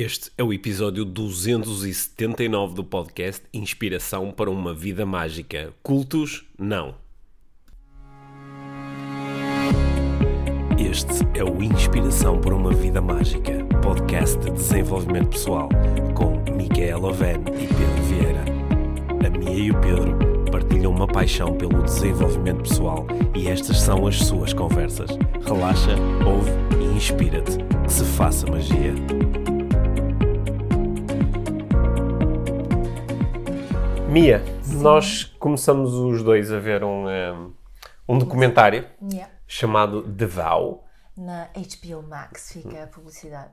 Este é o episódio 279 do podcast Inspiração para uma Vida Mágica. Cultos, não. Este é o Inspiração para uma Vida Mágica, podcast de desenvolvimento pessoal, com Micaela Oven e Pedro Vieira. A Mia e o Pedro partilham uma paixão pelo desenvolvimento pessoal e estas são as suas conversas. Relaxa, ouve e inspira-te. Que se faça magia. Mia, nós começamos os dois a ver um, um, um documentário Yeah. chamado The Vow. Na HBO Max fica a publicidade.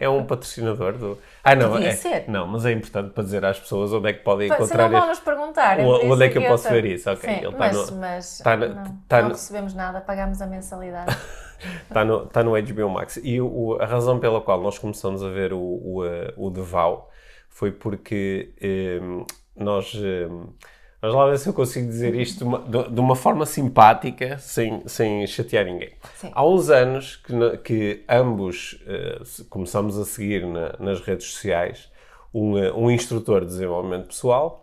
É um patrocinador do. Ah, não, Podia é, ser. não, mas é importante para dizer às pessoas onde é que podem Se encontrar. não vão este- nos perguntar. O- por onde é que eu posso ver isso? Ok, Sim, ele tá mas, no- mas tá no- não, tá não recebemos nada, pagamos a mensalidade. Está no, está no HBO Max. E o, o- a razão pela qual nós começamos a ver o, o, eh, o The Vow foi porque ehm, nós. ehm, Vamos lá ver se eu consigo dizer isto de uma, forma simpática, sem, sem chatear ninguém. Sim. Há uns anos que, que ambos se- começamos a seguir na- nas redes sociais um, eh, um instrutor de desenvolvimento pessoal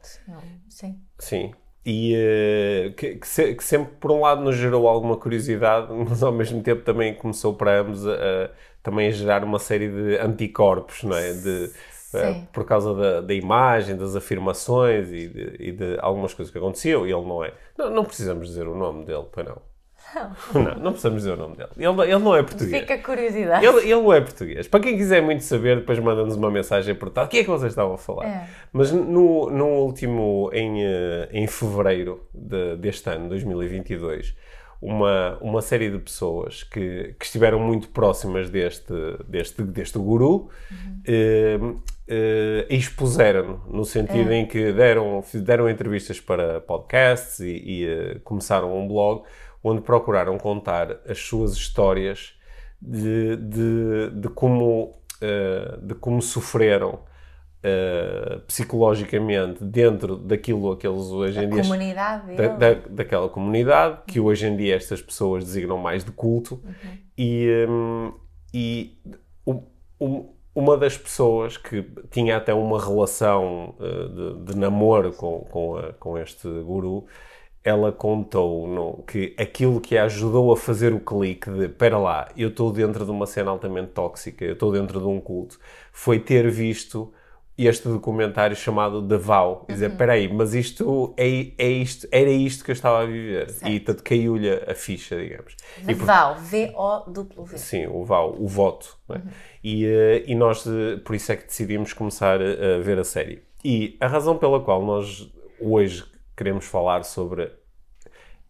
Sim. Sim. E eh, que, que se- que sempre, por um lado, nos gerou alguma curiosidade, mas ao mesmo tempo também começou para ambos a, a- também a gerar uma série de anticorpos, não é? De, Sim. por causa da, da imagem, das afirmações e de, e de algumas coisas que aconteciam. E ele não é. Não, não precisamos dizer o nome dele, pois não. Não, não precisamos dizer o nome dele. Ele, ele não é português. Fica a curiosidade. Ele, ele não é português. Para quem quiser muito saber, depois manda-nos uma mensagem por tal. O que é que vocês estavam a falar? É. Mas no, no último, em, eh, em fevereiro de- deste ano, 2022, uma, uma série de pessoas que, que estiveram muito próximas deste, deste, deste guru eh, eh, expuseram-no, no sentido em que deram, deram entrevistas para podcasts e, e, eh, começaram um blog onde procuraram contar as suas histórias de, de, de como, eh, de como sofreram eh, psicologicamente dentro daquilo que eles hoje em A dia comunidade da, da- daquela comunidade que hoje em dia estas pessoas designam mais de culto. E, hum, e um- um- uma das pessoas que tinha até uma relação eh, de, de namoro com, com, a- com este guru ela contou no, que aquilo que a ajudou a fazer o clique de espera lá, eu estou dentro de uma cena altamente tóxica, eu estou dentro de um culto, foi ter visto este documentário chamado The Vow. E dizer, Uhum. espera aí, mas isto, é, é isto era isto que eu estava a viver. E portanto caiu-lhe a ficha, digamos. E, por- VAL. V-O-W. Sim, o vow, o voto. é? Uhum. E, eh, e nós, eh, por isso é que decidimos começar a, a ver a série. E a razão pela qual nós hoje queremos falar sobre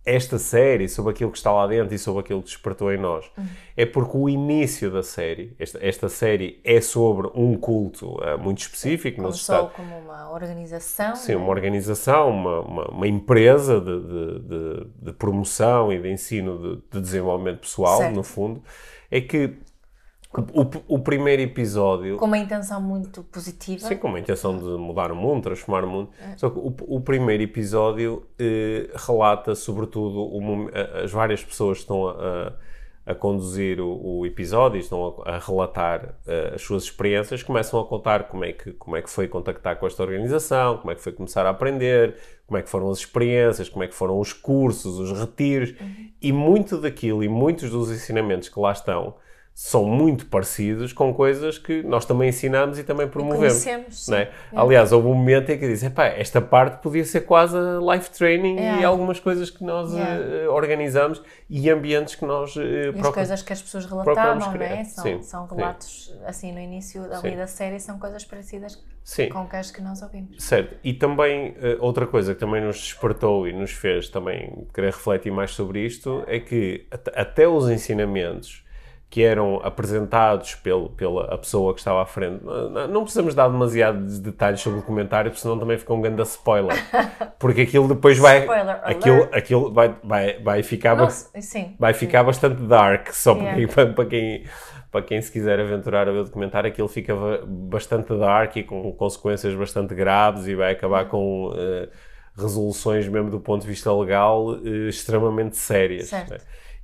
esta série, sobre aquilo que está lá dentro e sobre aquilo que despertou em nós, Uhum. é porque o início da série, esta, esta série é sobre um culto eh, muito específico Começou Estados como uma organização. Sim, né? uma organização, uma, uma, uma empresa de, de, de, de promoção e de ensino de, de desenvolvimento pessoal, Certo. no fundo, é que o, o, primeiro episódio, Com uma intenção muito positiva. sim, com uma intenção de mudar o mundo, transformar o mundo, só que o, o primeiro episódio eh, relata, sobretudo, o as várias pessoas que estão a, a, a conduzir o, episódio, estão a, a relatar eh, as suas experiências, começam a contar como é, que, como é que foi contactar com esta organização, como é que foi começar a aprender, como é que foram as experiências, como é que foram os cursos, os retiros, e muito daquilo e muitos dos ensinamentos que lá estão são muito parecidos com coisas que nós também ensinamos e também promovemos. sim. não é? Aliás, houve um momento em que eu disse, "Epá, esta parte podia ser quase life training e Yeah. algumas coisas que nós eh, organizamos e ambientes que nós eh, E as coisas que as pessoas relatavam, não é? São, Sim, são sim. relatos, assim, no início ali Sim. da série, são coisas parecidas Sim. com as que nós ouvimos. Certo. E também, eh, outra coisa que também nos despertou e nos fez também querer refletir mais sobre isto é que at- até os ensinamentos que eram apresentados pelo, pela pessoa que estava à frente, não, precisamos dar demasiados detalhes sobre o documentário, porque senão também fica um grande spoiler. Porque aquilo depois vai. Spoiler aquilo alert. aquilo vai, vai, vai ficar. Sim. vai ficar bastante dark, só para, Yeah. quem, para, para quem, para quem se quiser aventurar a ver o documentário, aquilo fica ba- bastante dark e com consequências bastante graves e vai acabar com eh, resoluções, mesmo do ponto de vista legal, eh, extremamente sérias. Certo. né?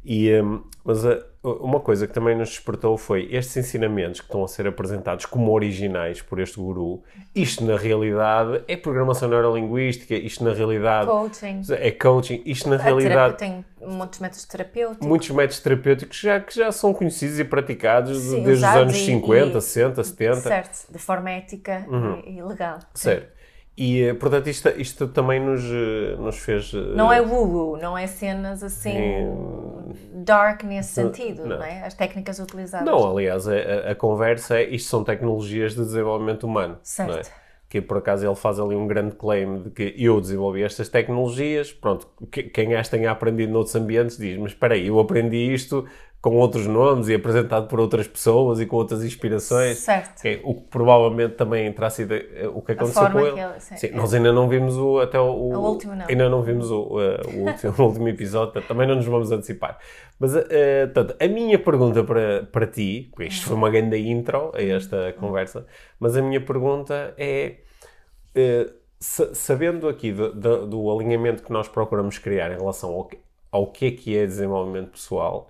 E, hum, mas a- uma coisa que também nos despertou foi estes ensinamentos que estão a ser apresentados como originais por este guru, isto na realidade é programação neurolinguística, isto na realidade Coaching. é coaching, isto na A realidade tem muitos métodos terapêuticos. muitos métodos terapêuticos já, que já são conhecidos e praticados Sim, desde os anos e- 50, e- 60, 70. Certo, de forma ética e, e legal. Certo. E, eh, portanto, isto, isto também nos, eh, nos fez... eh, Não é woo não é cenas assim dark nesse sentido, Não. não, é? As técnicas utilizadas. Não, aliás, a, a- conversa é isto são tecnologias de desenvolvimento humano. Certo. não é? Que por acaso ele faz ali um grande claim de que eu desenvolvi estas tecnologias. Pronto, que- quem as tenha aprendido noutros ambientes diz: Mas espera aí, eu aprendi isto com outros nomes e apresentado por outras pessoas e com outras inspirações. Certo. É o que provavelmente também terá sido eh, o que aconteceu com ele. que ele- sim, Sim, é. nós ainda não vimos o, até o, o- último não. Ainda não vimos o, eh, o último, o último episódio, também não nos vamos antecipar. Mas, eh, portanto, a minha pergunta para, para ti, porque isto foi uma grande intro a esta conversa, mas a minha pergunta é, sa- sabendo aqui do, do- do alinhamento que nós procuramos criar em relação ao que, ao que é que é desenvolvimento pessoal,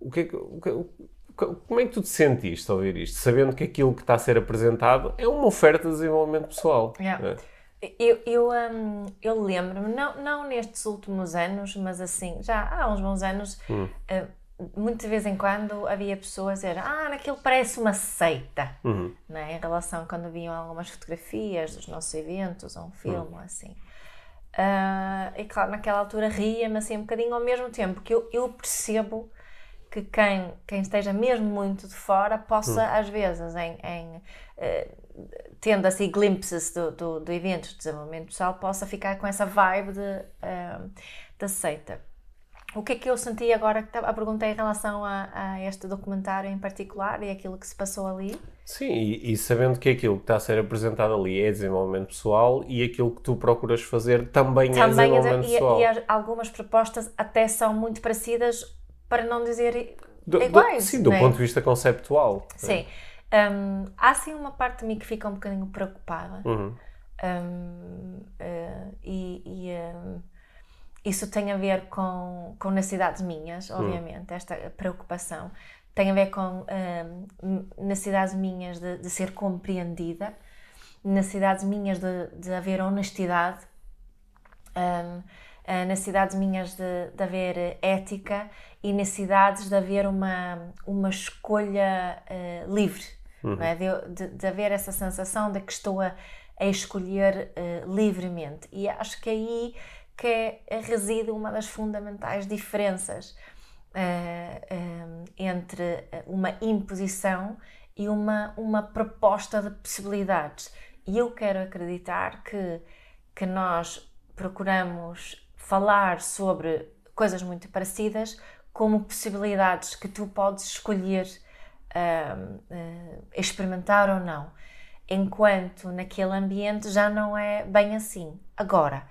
o que é que- o que- como é que tu te sentiste ao ouvir isto? Sabendo que aquilo que está a ser apresentado é uma oferta de desenvolvimento pessoal. Yeah. não é? Eu, eu, hum, eu lembro-me, não, não nestes últimos anos, mas assim, já há uns bons anos, Hum. eh, muito de vez em quando havia pessoas a dizer ah, naquilo parece uma seita, Uhum. né? em relação quando viam algumas fotografias dos nossos eventos, ou um filme, Hum. ou assim. Ah, e claro, naquela altura ria-me assim um bocadinho ao mesmo tempo, que eu, eu percebo que quem, quem esteja mesmo muito de fora possa, Hum. às vezes, em, em, eh, tendo assim glimpses do, do, do evento de desenvolvimento pessoal, possa ficar com essa vibe de, eh, da seita. O que é que eu senti agora que estava a perguntar em relação a, a este documentário em particular e aquilo que se passou ali? Sim, e, e sabendo que aquilo que está a ser apresentado ali é desenvolvimento pessoal e aquilo que tu procuras fazer também, é Também, desenvolvimento e, pessoal. e as- algumas propostas até são muito parecidas, para não dizer Do- do- iguais. sim, do né? ponto de vista conceptual. Sim. Hum, há sim uma parte de mim que fica um bocadinho preocupada. Uhum. Hum, eh, e e, hum, isso tem a ver com, com necessidades minhas, obviamente, esta preocupação. Tem a ver com hum, necessidades minhas de, de ser compreendida, necessidades minhas de, de haver honestidade, hum, eh, necessidades minhas de, de haver ética e necessidades de haver uma, uma escolha eh, livre, é? de, eu- de, de haver essa sensação de que estou a, a escolher eh, livremente. E acho que aí que é, reside uma das fundamentais diferenças eh, entre eh, uma imposição e uma, uma proposta de possibilidades. E eu quero acreditar que, que nós procuramos falar sobre coisas muito parecidas como possibilidades que tu podes escolher ah, ah, experimentar ou não. Enquanto naquele ambiente já não é bem assim. Agora,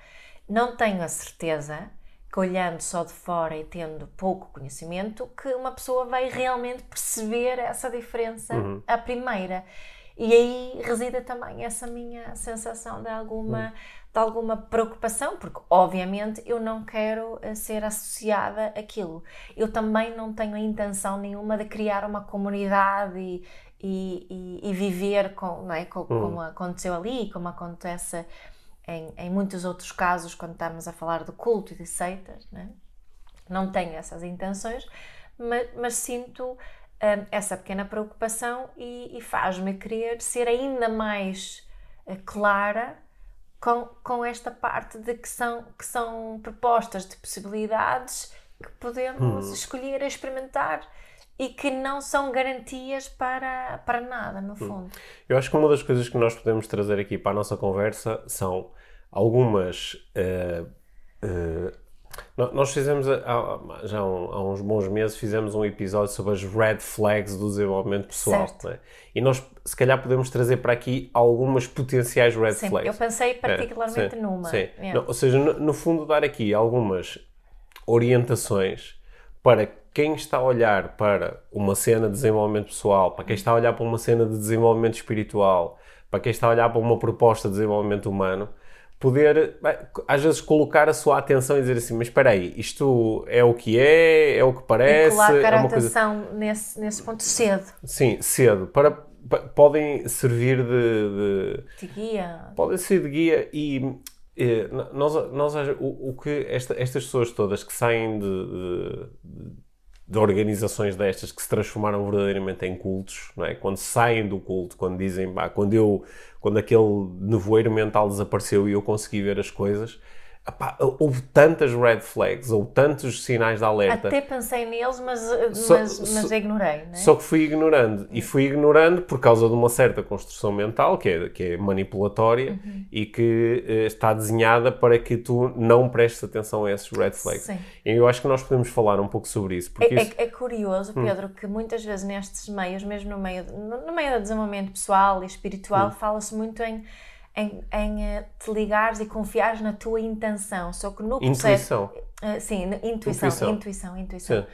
não tenho a certeza que olhando só de fora e tendo pouco conhecimento, que uma pessoa vai realmente perceber essa diferença à primeira. E aí reside também essa minha sensação de alguma, de alguma preocupação, porque obviamente eu não quero eh, ser associada àquilo. Eu também não tenho a intenção nenhuma de criar uma comunidade e, e, e- e viver com, não é? Co- como aconteceu ali, como acontece em, em muitos outros casos quando estamos a falar de culto e de seitas. Não, é? não tenho essas intenções, mas, mas sinto hum, essa pequena preocupação e, e faz-me querer ser ainda mais eh, clara com, com esta parte de que são, que são propostas de possibilidades que podemos escolher experimentar e que não são garantias para, para nada, no fundo. Eu acho que uma das coisas que nós podemos trazer aqui para a nossa conversa são algumas. eh, no- nós fizemos, há- já há, uns bons meses, fizemos um episódio sobre as red flags do desenvolvimento pessoal. É? E nós, se calhar, podemos trazer para aqui algumas potenciais red Sim, flags. eu pensei É, particularmente sim, numa. sim. Yeah. Não, ou seja, no, no fundo, dar aqui algumas orientações para quem está a olhar para uma cena de desenvolvimento pessoal, para quem está a olhar para uma cena de desenvolvimento espiritual, para quem está a olhar para uma proposta de desenvolvimento humano, poder, às vezes, colocar a sua atenção e dizer assim: Mas espera aí, isto é o que é, é o que parece. E é a atenção coisa... nesse, nesse ponto cedo. Sim, cedo. Para, podem servir de, de, de guia. Podem ser de guia e. e nós, nós, o, o que esta, estas pessoas todas que saem de, de de organizações destas que se transformaram verdadeiramente em cultos, não é? Quando saem do culto, quando dizem, bah, quando eu, quando aquele nevoeiro mental desapareceu e eu consegui ver as coisas, Epá, houve tantas red flags ou tantos sinais de alerta. Até pensei neles, mas, só, mas, mas só, ignorei. É? Só que fui ignorando. E fui ignorando por causa de uma certa construção mental, que é, que é manipulatória uhum. e que uh, está desenhada para que tu não prestes atenção a esses red flags. Sim. E eu acho que nós podemos falar um pouco sobre isso. Porque é, é isso... é, curioso, hum. Pedro, hum. que muitas vezes nestes meios, mesmo no meio, no meio do desenvolvimento pessoal e espiritual, hum. fala-se muito em em, em uh, te ligares e confiares na tua intenção. Só que no processo. Intuição. Uh, sim, intuição, intuição, intuição. intuição. Sim.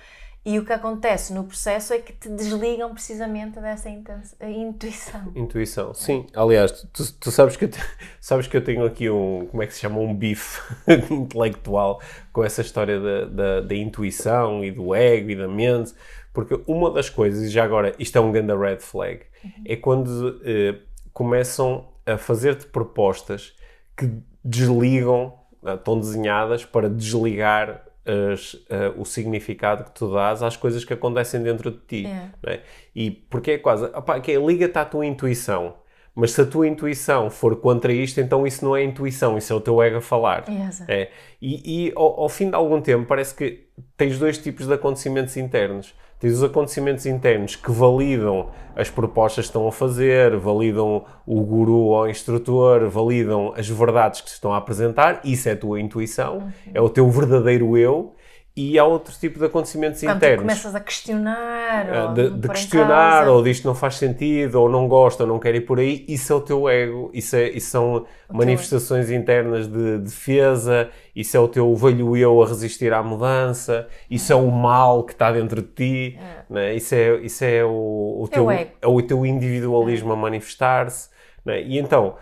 E o que acontece no processo é que te desligam precisamente dessa intuição. Intuição, sim. Aliás, tu, tu, sabes, que eu te, sabes que eu tenho aqui um, como é que se chama, um bife intelectual com essa história da, da, da, intuição e do ego e da mente, porque uma das coisas, e já agora isto é um grande red flag, uhum. é quando uh, começam a fazer-te propostas que desligam, eh, estão desenhadas para desligar as, uh, o significado que tu dás às coisas que acontecem dentro de ti. É. É? E porque é quase, opa, que é, liga-te à tua intuição. Mas se a tua intuição for contra isto, então isso não é intuição, isso é o teu ego a falar. É. E, e ao, ao, fim de algum tempo parece que tens dois tipos de acontecimentos internos. Tens os acontecimentos internos que validam as propostas que estão a fazer, validam o guru ou o instrutor, validam as verdades que se estão a apresentar, isso é a tua intuição, uhum. é o teu verdadeiro eu, e há outro tipo de acontecimentos Quando internos. começas a questionar, ah, de, de questionar, ou disto não faz sentido, ou não gosta, ou não quer ir por aí, isso é o teu ego, isso, é, isso são o manifestações internas de defesa, isso é o teu velho eu a resistir à mudança, isso é o mal que está dentro de ti, é. Né? isso é, isso é o, o é teu, é o teu individualismo é. a manifestar-se. Né? E então,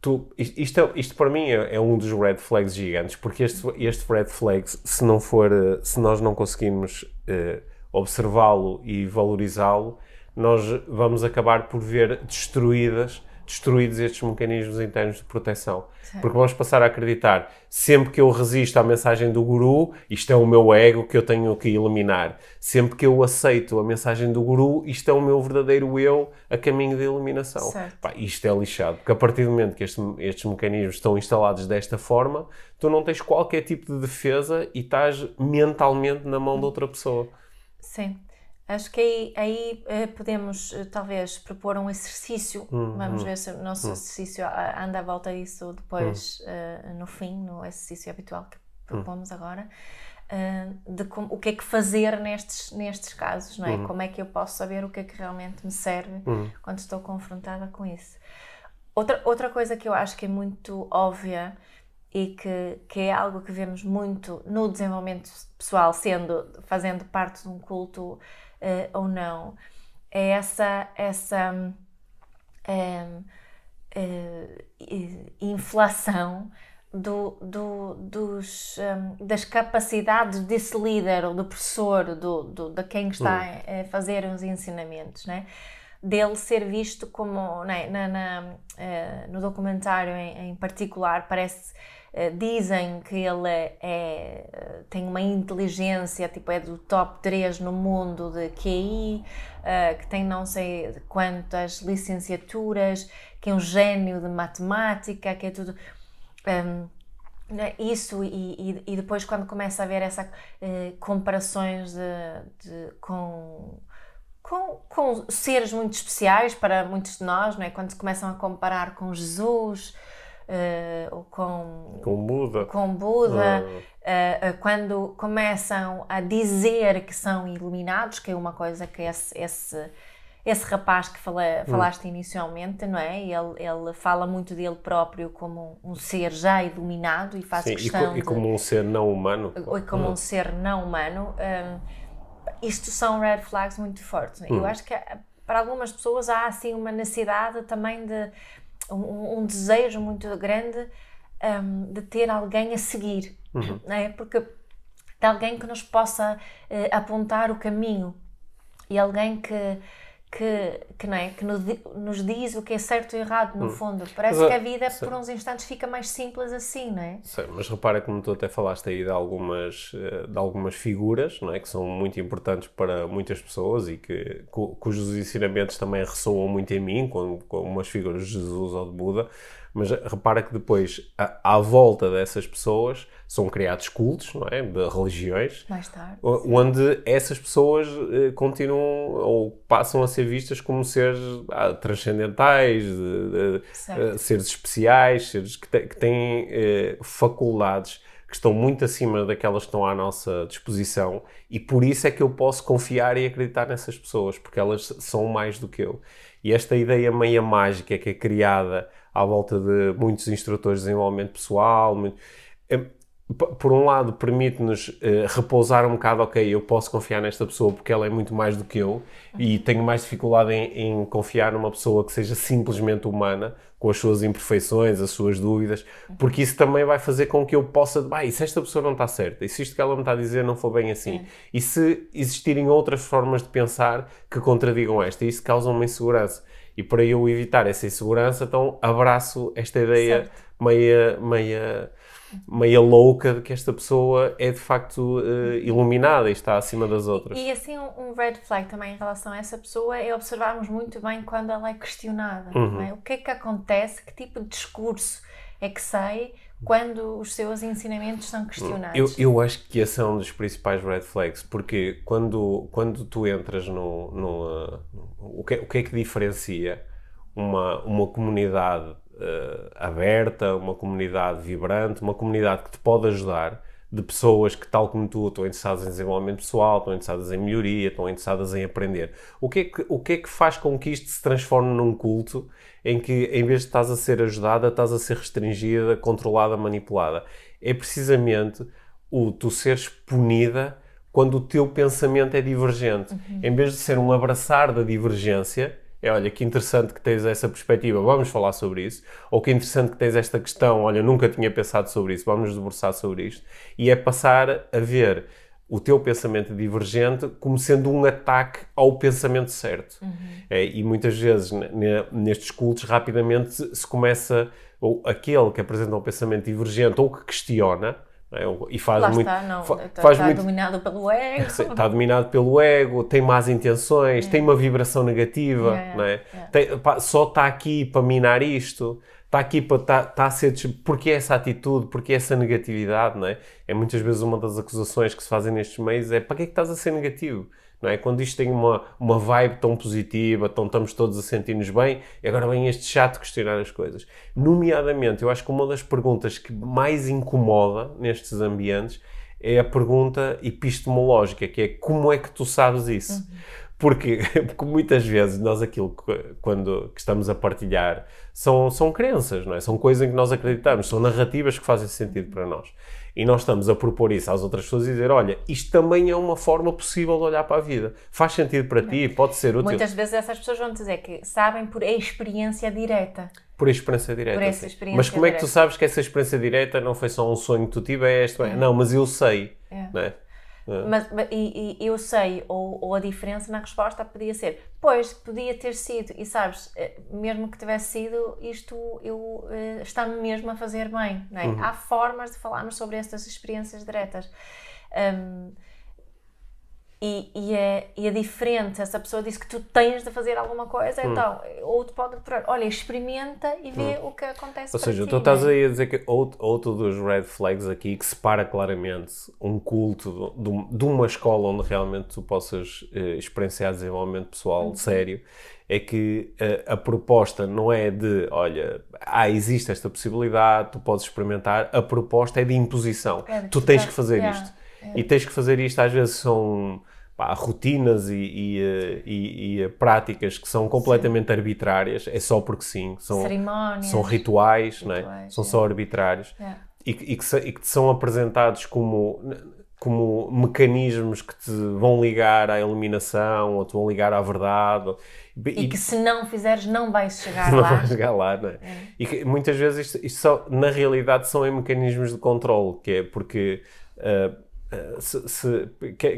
tu, isto, é, isto para mim é, é, um dos red flags gigantes, porque este, este red flags, se não for, eh, se nós não conseguirmos uh, observá-lo e valorizá-lo, nós vamos acabar por ver destruídas destruídos estes mecanismos internos de proteção. Porque vamos passar a acreditar, sempre que eu resisto à mensagem do guru, isto é o meu ego que eu tenho que eliminar. Sempre que eu aceito a mensagem do guru, isto é o meu verdadeiro eu a caminho de eliminação. Pá, isto é lixado, porque a partir do momento que este, estes mecanismos estão instalados desta forma, tu não tens qualquer tipo de defesa e estás mentalmente na mão de outra pessoa. Sim. Acho que aí, aí eh, podemos uh, talvez propor um exercício. Hum, Vamos ver se o nosso hum. exercício anda à volta disso depois, uh, no fim, no exercício habitual que propomos agora. de com, o que é que fazer nestes, nestes casos, não é? Como é que eu posso saber o que é que realmente me serve quando estou confrontada com isso. Outra, outra coisa que eu acho que é muito óbvia e que, que é algo que vemos muito no desenvolvimento pessoal, sendo, fazendo parte de um culto uh, ou não, é essa, essa um, uh, inflação do, do, dos, um, das capacidades desse líder ou do professor, do, do, de quem está hum. a fazer os ensinamentos, né? dele ser visto como, né, na, na uh, no documentário em, em particular, parece eh, dizem que ele é, é, tem uma inteligência, tipo, é do top 3 no mundo de QI, uh, que tem não sei quantas licenciaturas, que é um gênio de matemática, que é tudo. Ehm, né, isso e, e, depois quando começa a haver essa uh, comparações de, de, com, com, com seres muito especiais para muitos de nós, não é? quando se começam a comparar com Jesus, uh, com, com Buda, com Buda uh, quando começam a dizer que são iluminados, que é uma coisa que esse, esse, esse rapaz que fala, hum. falaste inicialmente, não é? Ele, ele fala muito dele próprio como um ser já iluminado e faz Sim, questão e, e como de, um ser não humano. E como hum. um ser não humano. Um, isto são red flags muito fortes. Hum. Eu acho que para algumas pessoas há assim uma necessidade também de um, um desejo muito grande um, de ter alguém a seguir, Uhum. não é? Porque de alguém que nos possa eh, apontar o caminho e alguém que que, que, não é? que nos, di- nos diz o que é certo e errado, no fundo. Parece Hum. Mas, que a vida, sim. por uns instantes, fica mais simples assim, não é? Sei, mas repara como tu até falaste aí de algumas, eh, de algumas figuras não é? que são muito importantes para muitas pessoas e que, cu- cujos ensinamentos também ressoam muito em mim, como, como as figuras de Jesus ou de Buda. Mas repara que depois, à, à volta dessas pessoas, são criados cultos não é? de religiões Mais tarde. onde essas pessoas eh, continuam ou passam a ser vistas como seres ah, transcendentais, de- de- eh, seres especiais, seres que, te- que têm eh, faculdades que estão muito acima daquelas que estão à nossa disposição e por isso é que eu posso confiar e acreditar nessas pessoas, porque elas são mais do que eu. E esta ideia meia mágica que é criada à volta de muitos instrutores de desenvolvimento pessoal, muito- é- por um lado, permite-nos eh, repousar um bocado, ok, eu posso confiar nesta pessoa porque ela é muito mais do que eu e tenho mais dificuldade em, em confiar numa pessoa que seja simplesmente humana, com as suas imperfeições, as suas dúvidas, porque isso também vai fazer com que eu possa, ah, e se esta pessoa não está certa, e se isto que ela me está a dizer não for bem assim, e se existirem outras formas de pensar que contradigam esta, isso causa uma insegurança. E para eu evitar essa insegurança, então abraço esta ideia Certo. meia, meia, meia louca de que esta pessoa é de facto eh, iluminada e está acima das outras. E assim, um um red flag também em relação a essa pessoa é observarmos muito bem quando ela é questionada. Uhum. não é? O que é que acontece, que tipo de discurso é que sai quando os seus ensinamentos são questionados. Eu, eu acho que esse é um dos principais red flags, porque quando, quando tu entras no. no uh, o, que, o que é que diferencia uma, uma comunidade uh, aberta, uma comunidade vibrante, uma comunidade que te pode ajudar, de pessoas que, tal como tu, estão interessadas em desenvolvimento pessoal, estão interessadas em melhoria, estão interessadas em aprender. O que é que, o que, é que faz com que isto se transforme num culto em que, em vez de estás a ser ajudada, estás a ser restringida, controlada, manipulada? É precisamente o tu seres punida quando o teu pensamento é divergente. Em vez de ser um abraçar da divergência, é olha que interessante que tens essa perspectiva, vamos falar sobre isso. Ou que interessante que tens esta questão, olha, nunca tinha pensado sobre isso, vamos debruçar sobre isto. E é passar a ver o teu pensamento divergente como sendo um ataque ao pensamento certo. É, e muitas vezes ne- ne- nestes cultos rapidamente se começa, ou aquele que apresenta um pensamento divergente ou que questiona, é? E faz Lá muito, está, não, fa- está, faz está muito dominado pelo ego. está dominado pelo ego, tem más intenções, tem uma vibração negativa, Yeah, não é? yeah. Tem- pá, só está aqui para minar isto, está aqui para está, está a ser porque essa atitude, porque essa negatividade, não é? É muitas vezes uma das acusações que se fazem nestes meios é para que é que estás a ser negativo? Não é? Quando isto tem uma, uma vibe tão positiva, tão estamos todos a sentir-nos bem, e agora vem este chato questionar as coisas. Nomeadamente, eu acho que uma das perguntas que mais incomoda nestes ambientes é a pergunta epistemológica, que é como é que tu sabes isso? Porque, porque muitas vezes nós aquilo que, quando que estamos a partilhar são, são crenças, não é? São coisas em que nós acreditamos, são narrativas que fazem sentido para nós. E nós estamos a propor isso às outras pessoas e dizer, olha, isto também é uma forma possível de olhar para a vida. Faz sentido para ti, pode ser útil. Muitas vezes essas pessoas vão dizer que sabem por experiência direta. Por experiência direta. Por essa experiência mas como é que tu direta. sabes que essa experiência direta não foi só um sonho que tu tiveste? não é? Não, mas eu sei. É. Não é? Mas, mas- e, e eu sei, ou, ou a diferença na resposta podia ser, pois, podia ter sido, e sabes, eh, mesmo que tivesse sido, isto eu, eh, está-me mesmo a fazer bem. Não é? Uhum. Há formas de falarmos sobre estas experiências diretas. Hum, e, e, é, e é diferente, essa pessoa disse que tu tens de fazer alguma coisa, Hum. então, ou te pode procurar, olha, experimenta e vê o que acontece Ou seja, ti, tu estás é? aí a dizer que outro, outro dos red flags aqui que separa claramente um culto de, de uma escola onde realmente tu possas eh, experienciar desenvolvimento pessoal Uhum. sério é que eh, a proposta não é de, olha, ah, existe esta possibilidade, tu podes experimentar, a proposta é de imposição. É de tu tens que fazer yeah, isto. E tens que fazer isto, às vezes são pá, rotinas e, e, eh, e- e, eh, práticas que são completamente arbitrárias, é só porque sim, são, Cerimónias. são rituais, é? Rituais, são é. só arbitrários Yeah. e, que- e que te são apresentados como, como mecanismos que te vão ligar à iluminação ou te vão ligar à verdade. E, e, que se não fizeres, não vais chegar não lá. Não vais chegar lá, não é? é. E que muitas vezes isto, isto só, na realidade, são em mecanismos de controle, que é porque. Uh, se, se,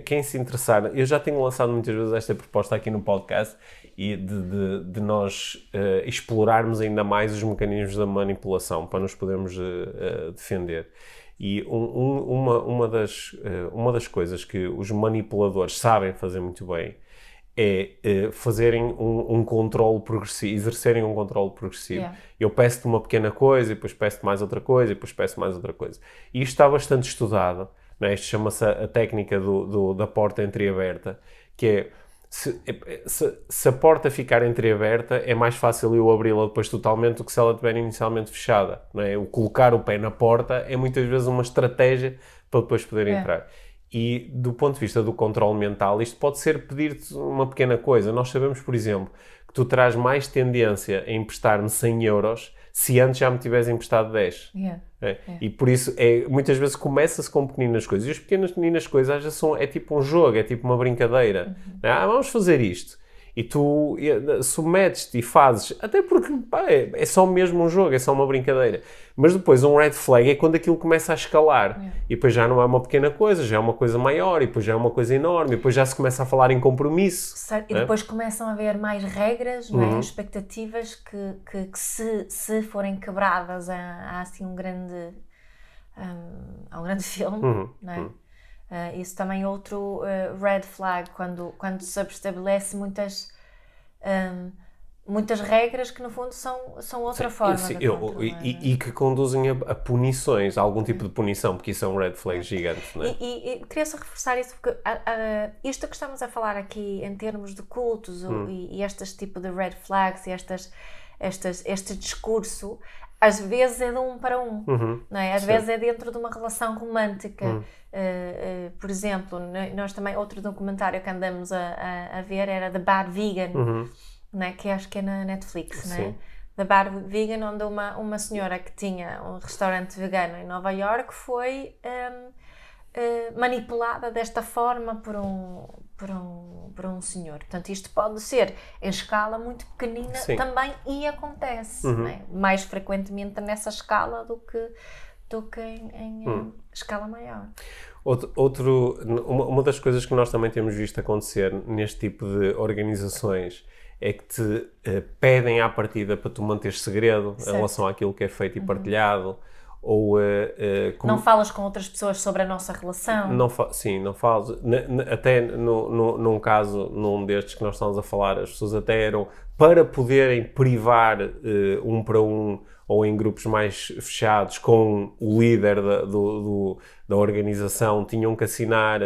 quem se interessar, eu já tenho lançado muitas vezes esta proposta aqui no podcast e de, de, de nós uh, explorarmos ainda mais os mecanismos da manipulação para nos podermos uh, defender. E um, um, uma, uma, das, uma das coisas que os manipuladores sabem fazer muito bem é fazerem um, um controle progressivo, exercerem um controle progressivo. Yeah. Eu peço-te uma pequena coisa, e depois peço-te mais outra coisa, e depois peço mais outra coisa. E isto está bastante estudado é? Isto chama-se a, técnica do, do, da porta entreaberta, que é se, se, se, a porta ficar entreaberta, é mais fácil eu abri-la depois totalmente do que se ela estiver inicialmente fechada. Não é? O colocar o pé na porta é muitas vezes uma estratégia para depois poder é. entrar. E do ponto de vista do controle mental, isto pode ser pedir-te uma pequena coisa. Nós sabemos, por exemplo, que tu terás mais tendência a emprestar-me 100 euros se antes já me tivesse emprestado 10. Yeah. É? Yeah. E por isso, é, muitas vezes começa-se com pequenas coisas. E as pequenas, pequenas coisas já são, é tipo um jogo, é tipo uma brincadeira. Uhum. Ah, vamos fazer isto e tu submetes-te e fazes, até porque pá, é, é, só mesmo um jogo, é só uma brincadeira. Mas depois um red flag é quando aquilo começa a escalar é. e depois já não é uma pequena coisa, já é uma coisa maior e depois já é uma coisa enorme e depois já se começa a falar em compromisso. Certo. E é? depois começam a haver mais regras, é? uhum. expectativas que, que, que, se, se forem quebradas há, há assim um grande, um, há um grande filme, uhum. não é? Uhum. Uh, isso também é outro uh, red flag, quando, quando se estabelece muitas, um, muitas regras que no fundo são, são outra Sim, forma de eu, e, é? e, que conduzem a, a, punições, a algum tipo de punição, porque isso é um red flag gigante. Não é? E, e, queria só reforçar isso, porque isto que estamos a falar aqui em termos de cultos hum. e, e estes tipo de red flags e estas, estas, este discurso às vezes é de um para um, uhum. não é? Às Sim. vezes é dentro de uma relação romântica. Uhum. Uh, uh, por exemplo, nós também, outro documentário que andamos a, a, a ver era The Bad Vegan, uhum. não é? que acho que é na Netflix, não é? The Bad Vegan, onde uma, uma senhora que tinha um restaurante vegano em Nova York foi um, uh, eh, manipulada desta forma por um, por um, por um senhor. Portanto, isto pode ser em escala muito pequenina Sim. também e acontece, uhum. é? mais frequentemente nessa escala do que, do que em, em uhum. escala maior. Outro, outro uma, uma, das coisas que nós também temos visto acontecer neste tipo de organizações é que te uh, pedem à partida para tu manter segredo certo. em relação àquilo que é feito e uhum. partilhado ou uh, uh, como... não falas com outras pessoas sobre a nossa relação? Não sim não falo até no, no, num caso num destes que nós estamos a falar as pessoas até eram para poderem privar uh, um para um ou em grupos mais fechados com o líder da, do, do, da organização tinham que assinar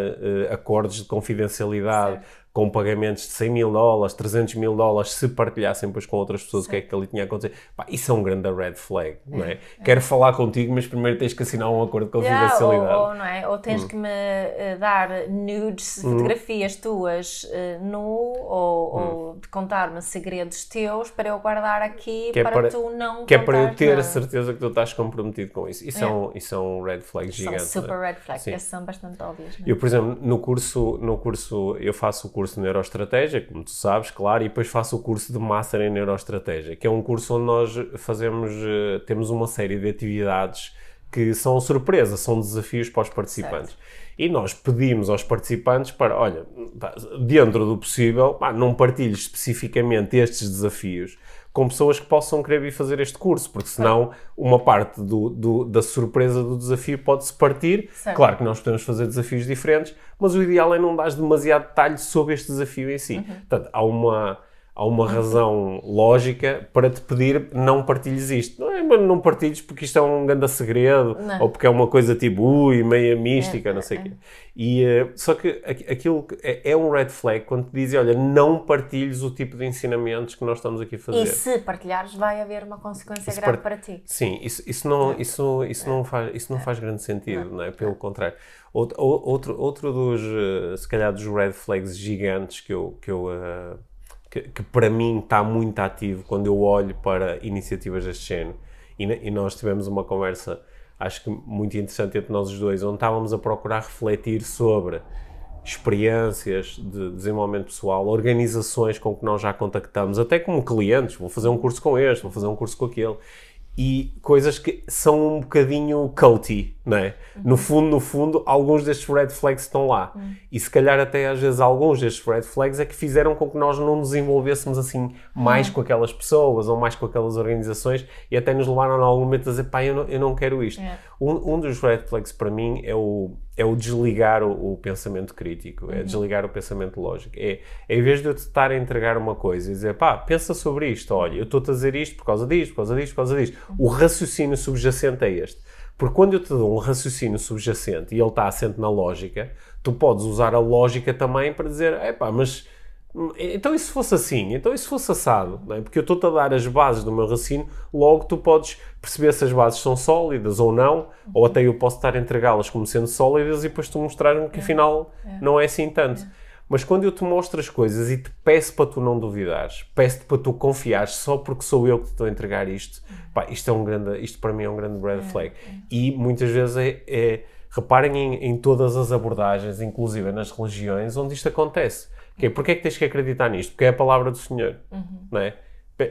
acordos de confidencialidade certo com pagamentos de 100 mil dólares, 300 mil dólares, se partilhassem depois com outras pessoas Sim. o que é que ali tinha acontecido. Pá, isso é um grande red flag, não é? é? Quero falar contigo, mas primeiro tens que assinar um acordo de confidencialidade. Yeah, ou, ou, não é? ou tens hum. que me uh, dar nudes, hum. fotografias tuas uh, nu, ou, hum. ou de contar-me segredos teus para eu guardar aqui para, para, tu não Que é para eu ter nada. a certeza que tu estás comprometido com isso. Isso, é, um, isso é um red flag gigante. São super é? red flags, são bastante óbvios. É? Eu, por exemplo, no curso, no curso, eu faço o curso curso de Neuroestratégia, como tu sabes, claro, e depois faço o curso de Master em Neuroestratégia, que é um curso onde nós fazemos, eh, temos uma série de atividades que são surpresa, são desafios para os participantes. Certo. E nós pedimos aos participantes para, olha, dentro do possível, não partilhes especificamente estes desafios, com pessoas que possam querer vir fazer este curso, porque senão uma parte do, do, da surpresa do desafio pode-se partir. Certo. Claro que nós podemos fazer desafios diferentes, mas o ideal é não dar demasiado detalhe sobre este desafio em si. Uhum. Portanto, há uma há uma razão lógica para te pedir não partilhes isto. Não é, mas não partilhes porque isto é um grande segredo não. ou porque é uma coisa tipo ui, meia mística, é, não sei o é. quê. E, uh, só que aquilo é, é, um red flag quando te dizem, olha, não partilhes o tipo de ensinamentos que nós estamos aqui a fazer. E se partilhares vai haver uma consequência grave para ti. Sim, isso, isso, não, é. isso, isso, não, faz, isso não faz grande sentido, não, não é? Pelo contrário. Outro, outro, outro dos, eh, se calhar, dos red flags gigantes que eu... Que eu uh, que, que, para mim está muito ativo quando eu olho para iniciativas deste género. E, e, nós tivemos uma conversa, acho que muito interessante entre nós os dois, onde estávamos a procurar refletir sobre experiências de desenvolvimento pessoal, organizações com que nós já contactamos, até como clientes, vou fazer um curso com este, vou fazer um curso com aquele, e coisas que são um bocadinho culty, não é? Uhum. No fundo, no fundo, alguns destes red flags estão lá. Uhum. E se calhar até às vezes alguns destes red flags é que fizeram com que nós não nos envolvêssemos assim mais uhum. com aquelas pessoas ou mais com aquelas organizações e até nos levaram a algum momento a dizer, pá, eu não, eu não quero isto. É. Um, um dos red flags para mim é o é o desligar o, o pensamento crítico, é uhum. desligar o pensamento lógico. É, é em vez de eu te estar a entregar uma coisa e dizer, pá, pensa sobre isto, olha, eu estou-te a dizer isto por causa disto, por causa disto, por causa disto. Uhum. O raciocínio subjacente é este. Porque quando eu te dou um raciocínio subjacente e ele está assente na lógica, tu podes usar a lógica também para dizer, é pá, mas então, e se fosse assim? Então, e se fosse assado? É? Porque eu estou-te a dar as bases do meu raciocínio, logo tu podes perceber se as bases são sólidas ou não, ou até eu posso estar a entregá-las como sendo sólidas e depois tu mostrar-me que é. afinal é. não é assim tanto. É. Mas quando eu te mostro as coisas e te peço para tu não duvidares, peço-te para tu confiares só porque sou eu que te estou a entregar isto, pá, isto, é um grande, isto para mim é um grande red flag. E muitas vezes é, é reparem em, em todas as abordagens, inclusive nas religiões, onde isto acontece que é, porque é que tens que acreditar nisto? Porque é a palavra do Senhor, uhum. não é?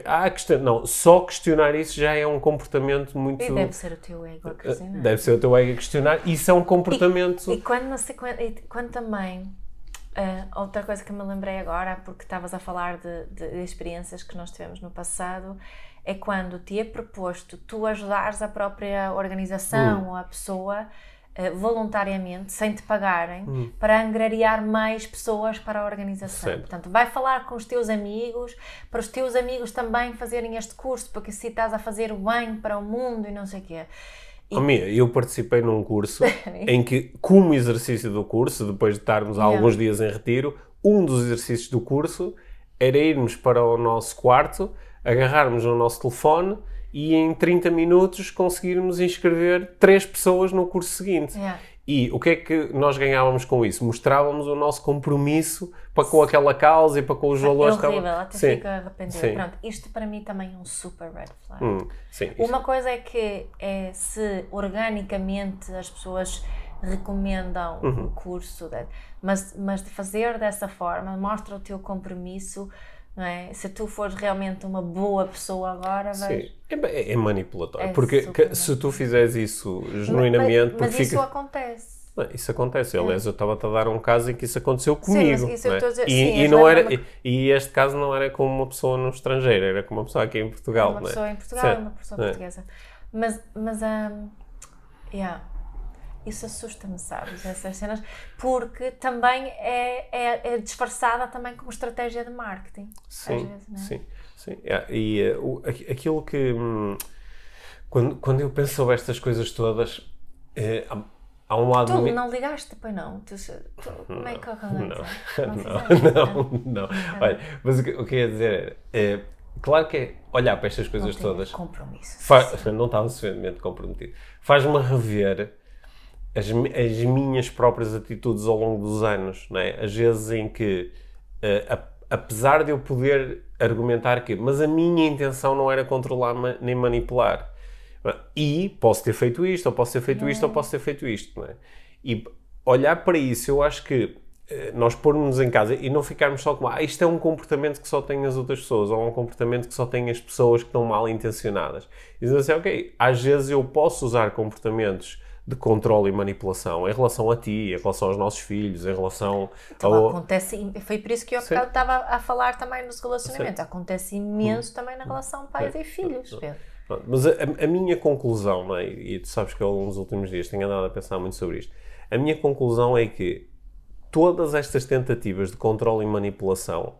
Ah, question... não, só questionar isso já é um comportamento muito. E deve ser o teu ego a questionar. Deve ser o teu ego a questionar. Isso é um comportamento. E, e quando, não sei, quando, quando também. Uh, outra coisa que me lembrei agora, porque estavas a falar de, de, de, experiências que nós tivemos no passado, é quando te é proposto tu ajudares a própria organização hum. ou a pessoa eh, voluntariamente, sem te pagarem, hum. para angariar mais pessoas para a organização. Certo. Portanto, vai falar com os teus amigos, para os teus amigos também fazerem este curso, porque se estás a fazer o bem para o mundo e não sei o quê. E... Oh, minha, eu participei num curso em que, como exercício do curso, depois de estarmos há alguns dias em retiro, um dos exercícios do curso era irmos para o nosso quarto, agarrarmos o nosso telefone e em 30 minutos conseguirmos inscrever três pessoas no curso seguinte. Yeah. E o que é que nós ganhávamos com isso? Mostrávamos o nosso compromisso para com aquela causa e para com os é valores. É horrível, até sim. fico arrependida. Sim. Pronto, isto para mim também é um super red flag. Hum, sim, Uma coisa é que é se organicamente as pessoas recomendam uhum. o curso, mas, mas de fazer dessa forma, mostra o teu compromisso é? Se tu fores realmente uma boa pessoa agora, vais... Sim, é, é manipulatório. É porque que, se tu fizeres isso genuinamente... Mas, mas isso fica... acontece. Não, isso acontece. É. Aliás, eu estava-te a dar um caso em que isso aconteceu comigo. Sim, isso é? dizer, e, sim, e, não era, e, e, este caso não era com uma pessoa no estrangeiro, era com uma pessoa aqui em Portugal. Uma pessoa em Portugal, sim. uma pessoa portuguesa. Mas, mas um, yeah isso assusta-me, sabes, essas cenas, porque também é, é, é, disfarçada também como estratégia de marketing. Sim, vezes, é? sim, sim. E uh, aquilo que. Hum, quando, quando eu penso sobre estas coisas todas, eh, há, um lado. Tu não ligaste, pois não? Tu, tu, como é que não, não, não, não, não. Olha, mas o que, o que eu ia dizer é. é claro que é olhar para estas coisas todas. compromisso. Faz, não estava suficientemente comprometido. Faz-me rever as, as minhas próprias atitudes ao longo dos anos, não é? Às vezes em que, uh, a, apesar de eu poder argumentar que, mas a minha intenção não era controlar nem manipular. E posso ter feito isto, ou posso ter feito isto, ou posso ter feito isto, não é? E olhar para isso, eu acho que uh, nós pormos em casa e não ficarmos só com ah, isto é um comportamento que só tem as outras pessoas, ou é um comportamento que só tem as pessoas que estão mal intencionadas. E dizer assim, ok, às vezes eu posso usar comportamentos de controle e manipulação em relação a ti, em relação aos nossos filhos, em relação então, ao... acontece, foi por isso que eu estava a falar também nos relacionamentos, Sim. acontece imenso hum. também na relação pais Sim. e filhos, Pedro. Mas a, a, minha conclusão, não é? e tu sabes que eu nos últimos dias tenho andado a pensar muito sobre isto, a minha conclusão é que todas estas tentativas de controle e manipulação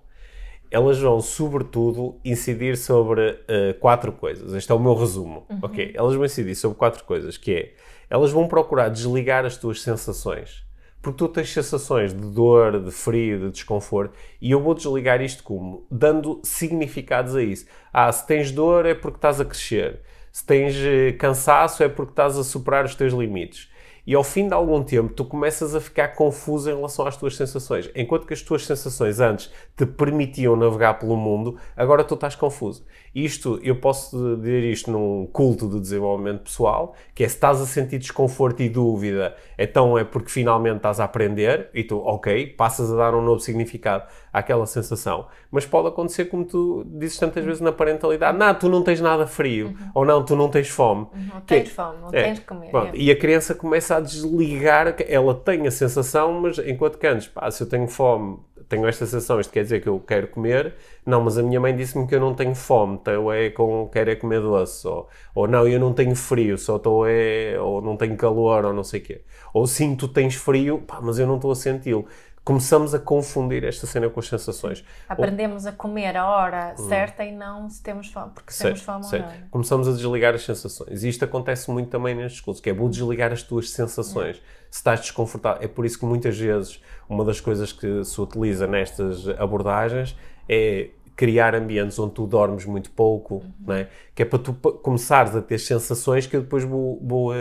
elas vão, sobretudo, incidir sobre uh, quatro coisas. Este é o meu resumo, uhum. ok? Elas vão incidir sobre quatro coisas, que é elas vão procurar desligar as tuas sensações. Porque tu tens sensações de dor, de frio, de desconforto, e eu vou desligar isto como? Dando significados a isso. Ah, se tens dor é porque estás a crescer. Se tens eh, cansaço é porque estás a superar os teus limites. E ao fim de algum tempo, tu começas a ficar confuso em relação às tuas sensações. Enquanto que as tuas sensações antes te permitiam navegar pelo mundo, agora tu estás confuso. Isto, eu posso dizer isto num culto de desenvolvimento pessoal, que é se estás a sentir desconforto e dúvida, então é porque finalmente estás a aprender e tu, ok, passas a dar um novo significado àquela sensação. Mas pode acontecer como tu dizes tantas vezes na parentalidade, não, tu não tens nada frio, uhum. ou não, tu não tens fome. Não tens fome, não é, tens de comer. Pronto, é. E a criança começa a desligar, ela tem a sensação, mas enquanto que antes, pá, se eu tenho fome, tenho esta sensação, isto quer dizer que eu quero comer, não, mas a minha mãe disse-me que eu não tenho fome, então é com, quero é comer doce, ou, ou não, eu não tenho frio, só estou é, ou não tenho calor, ou não sei o quê. Ou sim, tu tens frio, pá, mas eu não estou a senti-lo começamos a confundir esta cena com as sensações. Aprendemos Ou... a comer a hora hum. certa e não se temos fome, porque certo, temos fome certo. ou não. Começamos a desligar as sensações. E isto acontece muito também nestes cursos, que é bom desligar as tuas sensações. Se estás desconfortável, é por isso que muitas vezes uma das coisas que se utiliza nestas abordagens é criar ambientes onde tu dormes muito pouco, uhum. não é? que é para tu começares a ter sensações que eu depois vou, vou uh,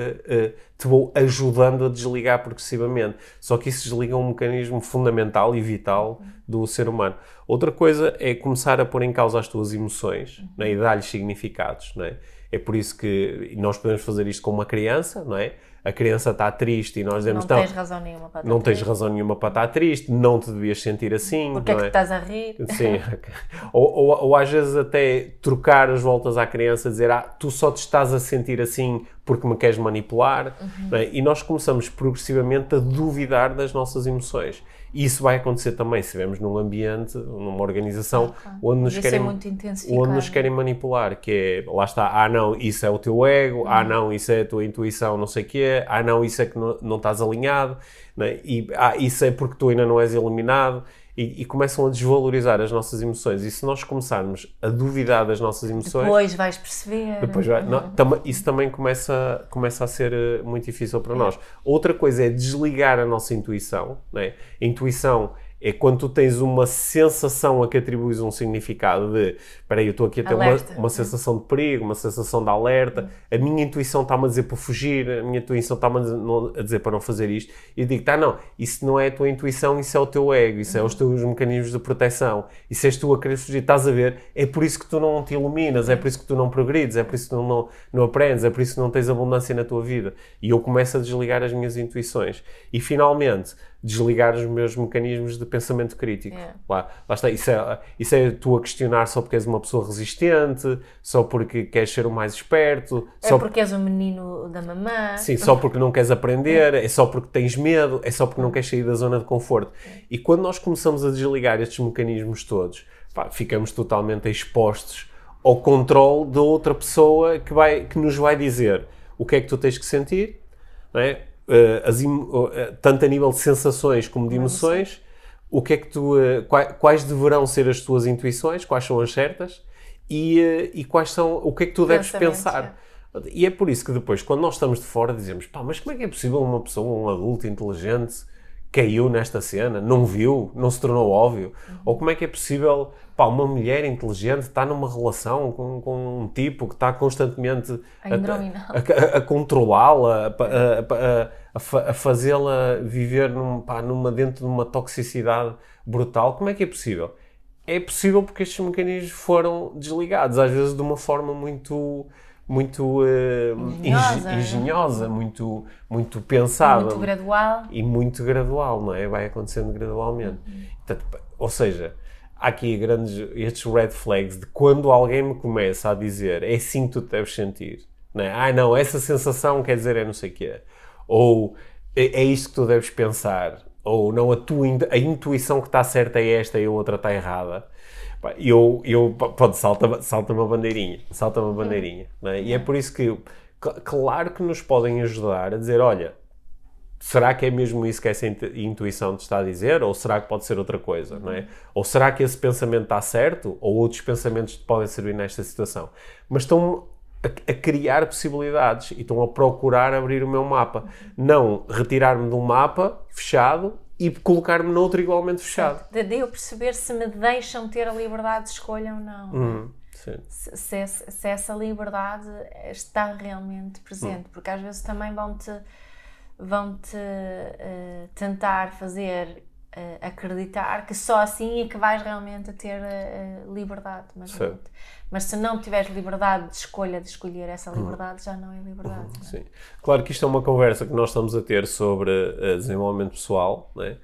te vou ajudando a desligar progressivamente. Só que isso desliga um mecanismo fundamental e vital uhum. do ser humano. Outra coisa é começar a pôr em causa as tuas emoções uhum. né? e dar-lhes significados. Não é? é por isso que nós podemos fazer isto com uma criança, não é? A criança está triste e nós dizemos não tens razão nenhuma para estar não triste. tens razão nenhuma para estar triste, não te devias sentir assim. Porque é que é? estás a rir? Sim. ou, ou, ou, às vezes até trocar as voltas à criança, dizer ah, tu só te estás a sentir assim porque me queres manipular. Uhum. É? E nós começamos progressivamente a duvidar das nossas emoções. E isso vai acontecer também se estivermos num ambiente, numa organização ah, onde, nos querem, onde nos querem manipular, que é, lá está, ah não, isso é o teu ego, ah, uhum. ah não, isso é a tua intuição, não sei o quê, ah não, isso é que não, não estás alinhado, né? e ah, isso é porque tu ainda não és eliminado e, e, começam a desvalorizar as nossas emoções. E se nós começarmos a duvidar das nossas emoções. Depois vais perceber. Depois vai, não, tam, isso também começa, começa a ser eh, muito difícil para nós. Outra coisa é desligar a nossa intuição. Né? A intuição é quando tu tens uma sensação a que atribuis um significado de espera aí, eu estou aqui a ter uma, uma sensação de perigo, uma sensação de alerta, a minha intuição está-me a dizer para fugir, a minha intuição está-me a dizer para não fazer isto, e eu digo, tá, não, isso não é a tua intuição, isso é o teu ego, isso é os teus mecanismos de proteção, isso és tu a querer fugir, estás a ver? É por isso que tu não te iluminas, é por isso que tu não progredes, é por isso que tu não, não aprendes, é por isso que não tens abundância na tua vida. E eu começo a desligar as minhas intuições. E finalmente, desligar os meus mecanismos de pensamento crítico. Yeah. Lá, lá está, isso é, isso é tu a questionar só porque és uma pessoa resistente, só porque queres ser o mais esperto. É só porque és o menino da mamã. Sim, só porque não queres aprender, é só porque tens medo, é só porque não queres sair da zona de conforto. E quando nós começamos a desligar estes mecanismos todos, pá, ficamos totalmente expostos ao controle da outra pessoa que, vai, que nos vai dizer o que é que tu tens que sentir, não é? As, uh, tanto a nível de sensações como de emoções, o que é que tu, quais, quais, deverão ser as tuas intuições, quais são as certas e, e quais são, o que é que tu deves pensar. É. E é por isso que depois, quando nós estamos de fora, dizemos, pá, mas como é que é possível uma pessoa, um adulto inteligente, caiu nesta cena, não viu, não se tornou óbvio? Uhum. Ou como é que é possível pá, uma mulher inteligente está numa relação com, com um tipo que está constantemente a, a, a, a controlá-la, a, fazê-la viver num, pá, numa, dentro de uma toxicidade brutal? Como é que é possível? É possível porque estes mecanismos foram desligados, às vezes de uma forma muito muito uh, engenhosa, engenhosa muito, muito pensada. Muito gradual. E muito gradual, não é? Vai acontecendo gradualmente. Uhum. Portanto, ou seja, há aqui grandes, estes red flags de quando alguém me começa a dizer é assim que tu te deves sentir. Não é? Ah, não, essa sensação quer dizer é não sei o quê. Ou é, é isto que tu deves pensar. Ou não, a, tua, a intuição que está certa é esta e a outra está errada eu, eu pode, salta, salta uma bandeirinha, salta uma bandeirinha, é? e é por isso que, claro que nos podem ajudar a dizer, olha, será que é mesmo isso que essa intuição te está a dizer, ou será que pode ser outra coisa, não é? Ou será que esse pensamento está certo, ou outros pensamentos te podem servir nesta situação? Mas estão a, a criar possibilidades e estão a procurar abrir o meu mapa, não retirar-me de um mapa fechado e colocar-me noutro igualmente fechado. De eu perceber se me deixam ter a liberdade de escolha ou não. Uhum, se, se, se, essa liberdade está realmente presente, uhum. porque às vezes também vão-te vão-te uh, tentar fazer uh, acreditar que só assim é que vais realmente ter uh, liberdade. Mas, mas se não tiveres liberdade de escolha, de escolher essa uhum. liberdade, uhum. já não é liberdade. Uhum. Não é? Sim. Claro que isto é uma conversa que nós estamos a ter sobre desenvolvimento pessoal, né?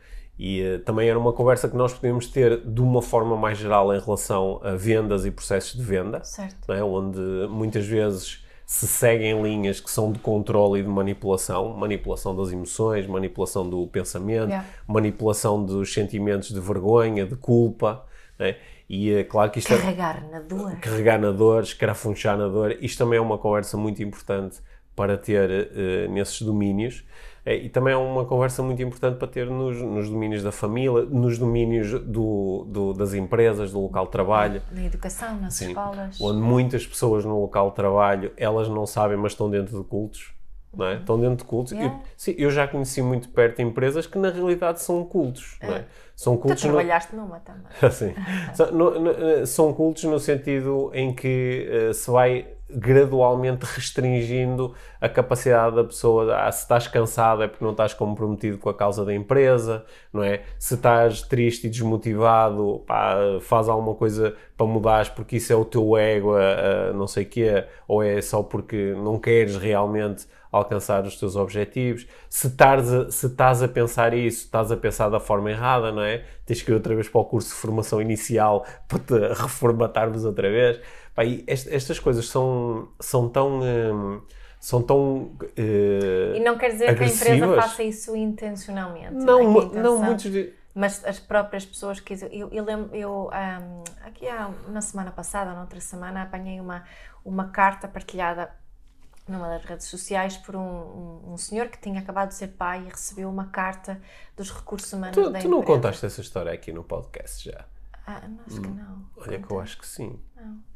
E uh, também era uma conversa que nós podíamos ter de uma forma mais geral em relação a vendas e processos de venda, né? onde muitas vezes se seguem linhas que são de controle e de manipulação, manipulação das emoções, manipulação do pensamento, yeah. manipulação dos sentimentos de vergonha, de culpa, né? E é claro que isto é carregar é, na dor, carregar na dor, escarafunchar na dor, isto também é uma conversa muito importante para ter uh, nesses domínios. É, e também é uma conversa muito importante para ter nos, nos domínios da família, nos domínios do, do, das empresas, do local de trabalho. Na educação, nas Sim, escolas. Onde muitas pessoas no local de trabalho, elas não sabem, mas estão dentro de cultos. Não é? Estão dentro de cultos. Yeah. Eu, sim, eu já conheci muito perto empresas que na realidade são cultos. Não é? é. São cultos. Tu trabalhaste no... numa também. Sim. são, no, no, são cultos no sentido em que uh, se vai gradualmente restringindo a capacidade da pessoa. Ah, se estás cansado é porque não estás comprometido com a causa da empresa, não é? Se estás triste e desmotivado, pá, faz alguma coisa para mudares porque isso é o teu ego, a, a não sei quê, ou é só porque não queres realmente alcançar os teus objetivos. Se estás, a, se estás a pensar isso, estás a pensar da forma errada, não é? Tens que ir outra vez para o curso de formação inicial para te reformatarmos outra vez. Pá, estas coisas são, são tão. Hum, são tão. Uh, e não quer dizer agressivas. que a empresa faça isso intencionalmente. Não, é não muitos. Mas as próprias pessoas que. Eu, eu lembro, eu, um, aqui há, na semana passada, na outra semana, apanhei uma, uma carta partilhada numa das redes sociais por um, um, um, senhor que tinha acabado de ser pai e recebeu uma carta dos recursos humanos tu, da tu não contaste essa história aqui no podcast já? Ah, acho que hum. não. Olha Conta. que eu acho que sim. Não.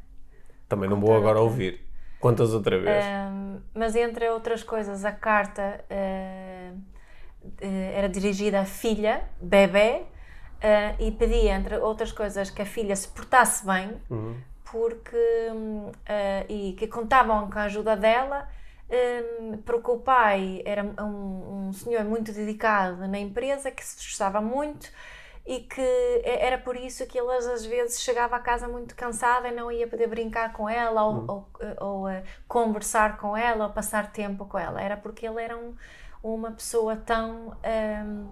Também não vou agora ouvir. Quantas outra vez? Um, mas entre outras coisas, a carta uh, era dirigida à filha, bebê, uh, e pedia, entre outras coisas, que a filha se portasse bem, uhum. porque uh, e que contavam com a ajuda dela, um, porque o pai era um, um senhor muito dedicado na empresa, que se esforçava muito e que era por isso que ele às vezes chegava a casa muito cansada e não ia poder brincar com ela ou, uhum. ou, ou uh, conversar com ela ou passar tempo com ela. Era porque ele era um, uma pessoa tão um,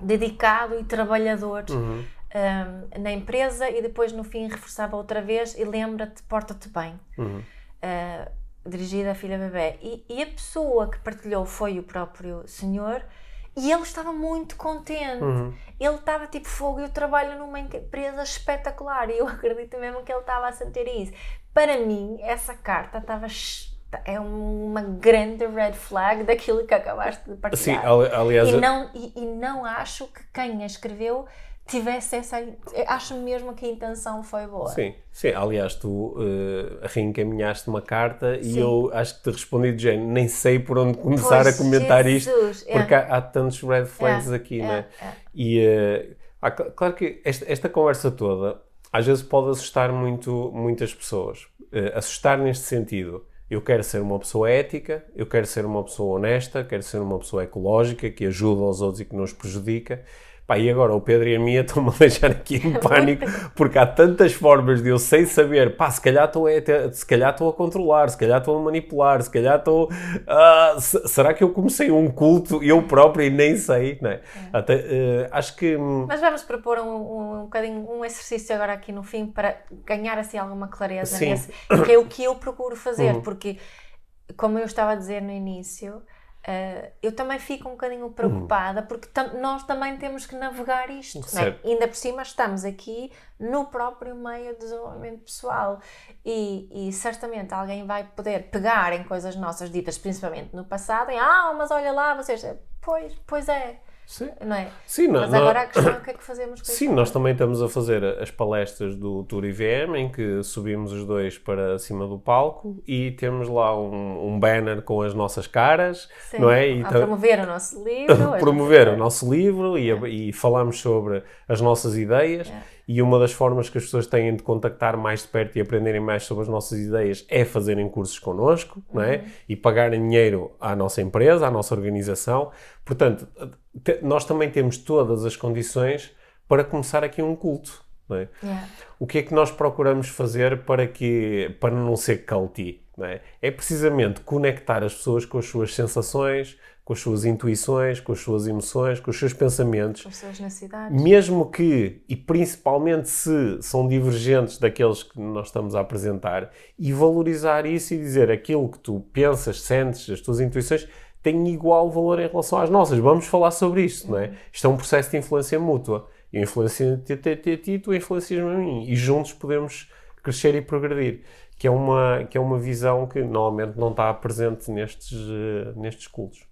dedicado e trabalhador uhum. um, na empresa e depois no fim reforçava outra vez e lembra-te, porta-te bem. Uhum. Uh, dirigida à filha bebê. E, e a pessoa que partilhou foi o próprio senhor e ele estava muito contente. Uhum. Ele estava tipo fogo. Eu trabalho numa empresa espetacular e eu acredito mesmo que ele estava a sentir isso. Para mim, essa carta estava é uma grande red flag daquilo que acabaste de partilhar. Sim, aliás. E não, e, e não acho que quem a escreveu tivesse essa. Acho mesmo que a intenção foi boa. Sim, sim. Aliás, tu uh, reencaminhaste uma carta sim. e eu acho que te respondi de género. Nem sei por onde começar pois, a comentar Jesus, isto, porque é. há, há, tantos red flags é, aqui, é, né? É. E uh, há, claro que esta, esta, conversa toda às vezes pode assustar muito, muitas pessoas. Uh, assustar neste sentido. Eu quero ser uma pessoa ética, eu quero ser uma pessoa honesta, quero ser uma pessoa ecológica, que ajuda aos outros e que não os prejudica. Pá, e agora o Pedro e a Mia estão-me a deixar aqui em pânico porque há tantas formas de eu sem saber, pá, se calhar estou a, se calhar estou a controlar, se calhar estou a manipular, se calhar estou. Uh, será que eu comecei um culto eu próprio e nem sei, não é? é. Até, uh, acho que. Hum, Mas vamos propor um, um, um bocadinho um exercício agora aqui no fim para ganhar assim alguma clareza Sim. nesse, que é o que eu procuro fazer, uhum. porque, como eu estava a dizer no início. Uh, eu também fico um bocadinho preocupada porque tam nós também temos que navegar isto. É? Ainda por cima estamos aqui no próprio meio de desenvolvimento pessoal e, e, certamente alguém vai poder pegar em coisas nossas ditas, principalmente no passado, e ah, mas olha lá, vocês. Pois, pois é. Sim. Não é? Sim, Mas não, agora a questão é o que é que fazemos com Sim, isso? nós também estamos a fazer as palestras do Tour IVM, em que subimos os dois para cima do palco e temos lá um, um banner com as nossas caras, Sim, não é? E a promover o nosso livro. promover o nosso livro e, e falamos sobre as nossas ideias. É. e uma das formas que as pessoas têm de contactar mais de perto e aprenderem mais sobre as nossas ideias é fazerem cursos connosco, não é? E pagarem dinheiro à nossa empresa, à nossa organização. Portanto, nós também temos todas as condições para começar aqui um culto, é? Yeah. O que é que nós procuramos fazer para, que, para não ser culty? Não é? é precisamente conectar as pessoas com as suas sensações, com as suas intuições, com as suas emoções, com os seus pensamentos, As suas necessidades. mesmo que, e principalmente se são divergentes daqueles que nós estamos a apresentar, e valorizar isso e dizer aquilo que tu pensas, sentes, as tuas intuições, tem igual valor em relação às nossas. Vamos falar sobre isto, não é? Isto é um processo de influência mútua. Eu influencio-te a ti, a ti, tu influencias-me a mim. E juntos podemos crescer e progredir. Que é uma, que é uma visão que normalmente não está presente nestes, eh, nestes cultos.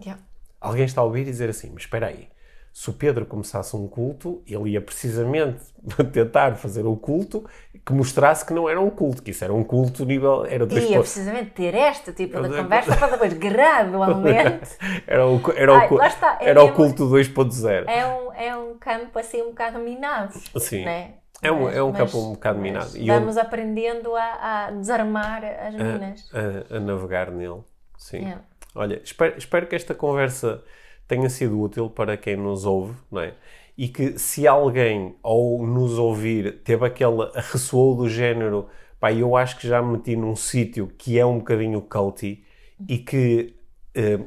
Yeah. Alguém está a ouvir e dizer assim, mas espera aí, se o Pedro começasse um culto, ele ia precisamente tentar fazer o culto que mostrasse que não era um culto, que isso era um culto nível, era Ia pontos. precisamente ter este tipo de conversa para depois, gradualmente, Era o, era o, Ai, lá está, é era o mesmo- culto 2.0. é um, é um campo assim um bocado minado. Sim. Né? É um- Mas- é um mas- campo um bocado minado. E Vamos aprendendo a, a desarmar as minas. a, a navegar nele. Sim. Olha, espero, espero que esta conversa tenha sido útil para quem nos ouve, não é? E que se alguém ao nos ouvir teve aquele ressoou do género, pá, eu acho que já me meti num sítio que é um bocadinho culty e que eh,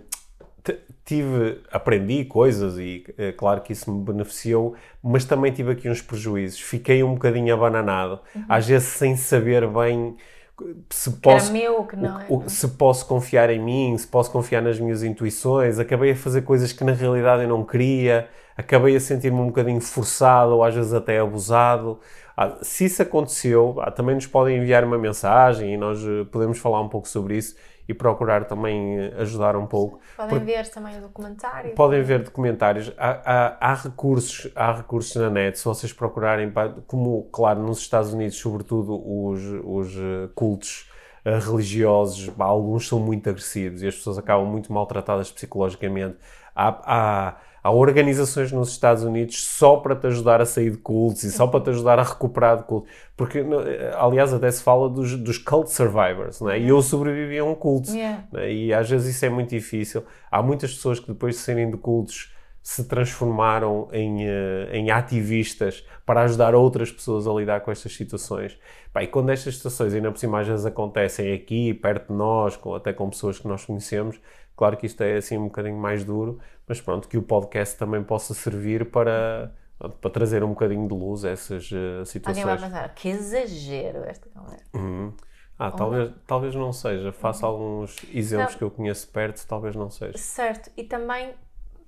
tive, aprendi coisas e eh, claro que isso me beneficiou, mas também tive aqui uns prejuízos. Fiquei um bocadinho abananado, às vezes sem saber bem se posso não é. o- se posso confiar em mim, se posso confiar nas minhas intuições. Acabei a fazer coisas que na realidade eu não queria, acabei a sentir-me um bocadinho forçado ou às vezes até abusado. Ah, se isso aconteceu, ah, também nos podem enviar uma mensagem e nós eh, podemos falar um pouco sobre isso e procurar também eh, ajudar um pouco. Podem ver também o documentário. Podem ver documentários, há, há- há recursos, há recursos na net, se vocês procurarem, como, claro, nos Estados Unidos, sobretudo os, os eh, cultos eh, religiosos, alguns são muito agressivos e as pessoas acabam muito maltratadas psicologicamente. Há, há, há organizações nos Estados Unidos só para te ajudar a sair de cultos e só para te ajudar a recuperar de cultos. Porque, aliás, até se fala dos, dos cult survivors, não é? E eu sobrevivi a um culto. Yeah. né? E às vezes isso é muito difícil. Há muitas pessoas que depois de serem de cultos se transformaram em, eh, em ativistas para ajudar outras pessoas a lidar com estas situações. Pá, e quando estas situações ainda por cima às vezes acontecem aqui, perto de nós, com, até com pessoas que nós conhecemos, claro que isto é assim um bocadinho mais duro, mas pronto, que o podcast também possa servir para, para trazer um bocadinho de luz a essas eh, Alguém vai situações. pensar, que exagero esta conversa. Uhum. Ah, talvez, talvez não seja. Faça alguns exemplos Não. que eu conheço perto, talvez não seja. Certo, e também,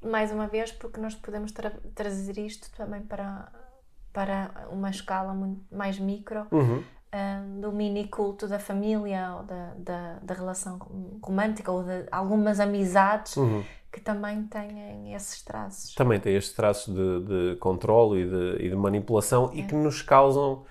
mais uma vez, porque nós podemos tra- trazer isto também para, para uma escala muito mais micro, Uhum. Do mini culto da família ou da, da, da relação romântica ou de algumas amizades Uhum. que também têm esses traços. Também tem estes traços de, de controle e de, e de manipulação e que nos causam.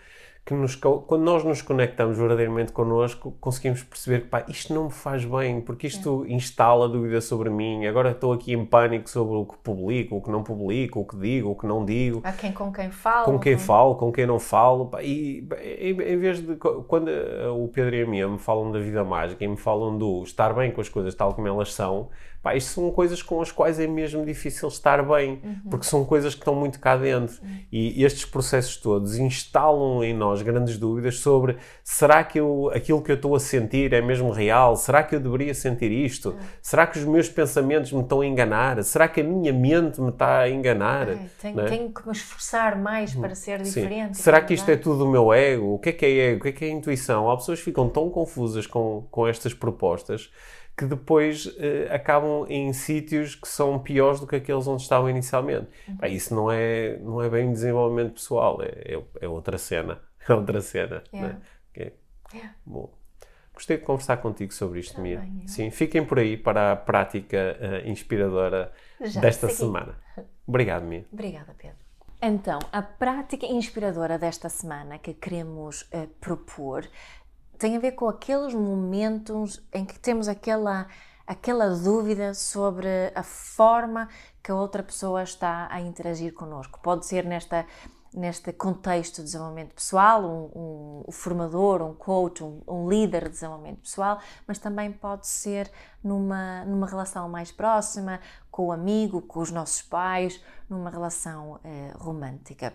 Que nos, quando nós nos conectamos verdadeiramente connosco, conseguimos perceber que pá, isto não me faz bem, porque isto instala dúvida sobre mim. Agora estou aqui em pânico sobre o que publico, o que não publico, o que digo, o que não digo. Há quem com quem fala. com quem falo, com quem não falo, pá, e em, vez de quando eh, o Pedro e a Mia me falam da vida mágica e me falam do estar bem com as coisas tal como elas são, pá, isto são coisas com as quais é mesmo difícil estar bem, porque são coisas que estão muito cá dentro e estes processos todos instalam em nós grandes dúvidas sobre será que eu, aquilo que eu estou a sentir é mesmo real? Será que eu deveria sentir isto? Será que os meus pensamentos me estão a enganar? Será que a minha mente me está a enganar? É, tenho, é? tenho que me esforçar mais para ser Sim. diferente. Será que isto é tudo o meu ego? O que é que é ego? O que é que é intuição? Há pessoas que ficam tão confusas com, com estas propostas que depois eh, acabam em sítios que são piores do que aqueles onde estavam inicialmente. Uhum. Isso não é, não é bem desenvolvimento pessoal, é, é, é outra cena. É outra cena. Yeah. Né? Ok. Yeah. Bom. Gostei de conversar contigo sobre isto, Mia. Também eu. Sim, fiquem por aí para a prática eh, inspiradora Já desta segui. semana. Obrigado, Mia. Obrigada, Pedro. Então, a prática inspiradora desta semana que queremos eh, propor tem a ver com aqueles momentos em que temos aquela, aquela dúvida sobre a forma que a outra pessoa está a interagir connosco. Pode ser nesta neste contexto de desenvolvimento pessoal, um, um, formador, um coach, um, um, líder de desenvolvimento pessoal, mas também pode ser numa, numa relação mais próxima, com o amigo, com os nossos pais, numa relação eh, romântica.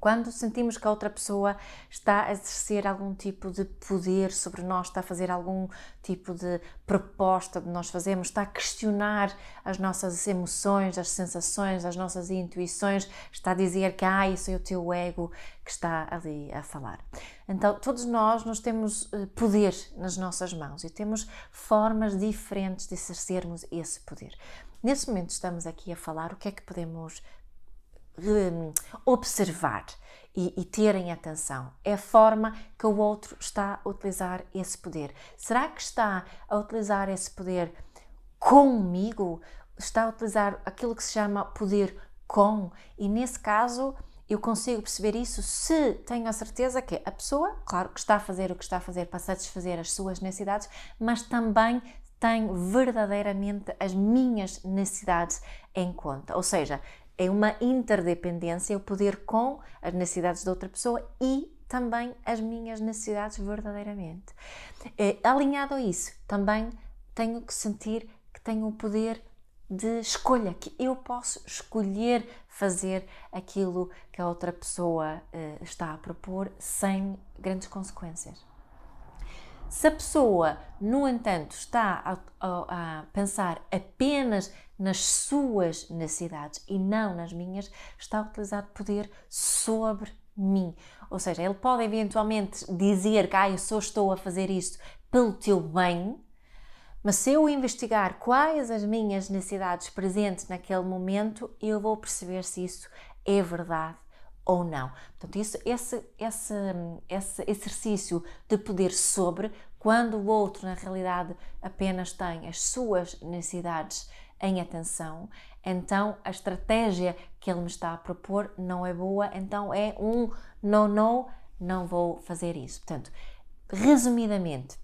Quando sentimos que a outra pessoa está a exercer algum tipo de poder sobre nós, está a fazer algum tipo de proposta de nós fazermos, está a questionar as nossas emoções, as sensações, as nossas intuições, está a dizer que ah, isso é o teu ego que está ali a falar. Então, todos nós, nós temos eh, poder nas nossas mãos e temos formas diferentes de exercermos esse poder. Nesse momento estamos aqui a falar o que é que podemos observar e, e terem atenção. É a forma que o outro está a utilizar esse poder. Será que está a utilizar esse poder comigo? Está a utilizar aquilo que se chama poder com? E nesse caso, eu consigo perceber isso se tenho a certeza que a pessoa, claro, que está a fazer o que está a fazer para satisfazer as suas necessidades, mas também tem verdadeiramente as minhas necessidades em conta. Ou seja, é uma interdependência, o poder com as necessidades de outra pessoa e também as minhas necessidades verdadeiramente. É, alinhado a isso, também tenho que sentir que tenho o poder de escolha, que eu posso escolher fazer aquilo que a outra pessoa uh, está a propor sem grandes consequências. Se a pessoa, no entanto, está a, a, a, pensar apenas nas suas necessidades e não nas minhas, está a utilizar poder sobre mim. Ou seja, ele pode eventualmente dizer que ah, eu só estou a fazer isto pelo teu bem, mas se eu investigar quais as minhas necessidades presentes naquele momento, eu vou perceber se isso é verdade ou não. Portanto, isso, esse, esse, esse exercício de poder sobre, quando o outro na realidade apenas tem as suas necessidades em atenção, então a estratégia que ele me está a propor não é boa, então é um não, não, não vou fazer isso. Portanto, resumidamente,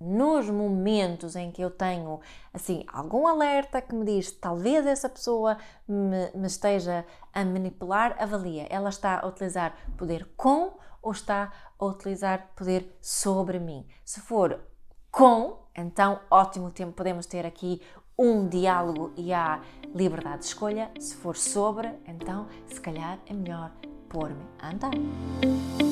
nos momentos em que eu tenho assim algum alerta que me diz talvez essa pessoa me, me, esteja a manipular, avalia. Ela está a utilizar poder com ou está a utilizar poder sobre mim. Se for com, então ótimo tempo podemos ter aqui um diálogo e há liberdade de escolha. Se for sobre, então se calhar é melhor pôr-me a andar.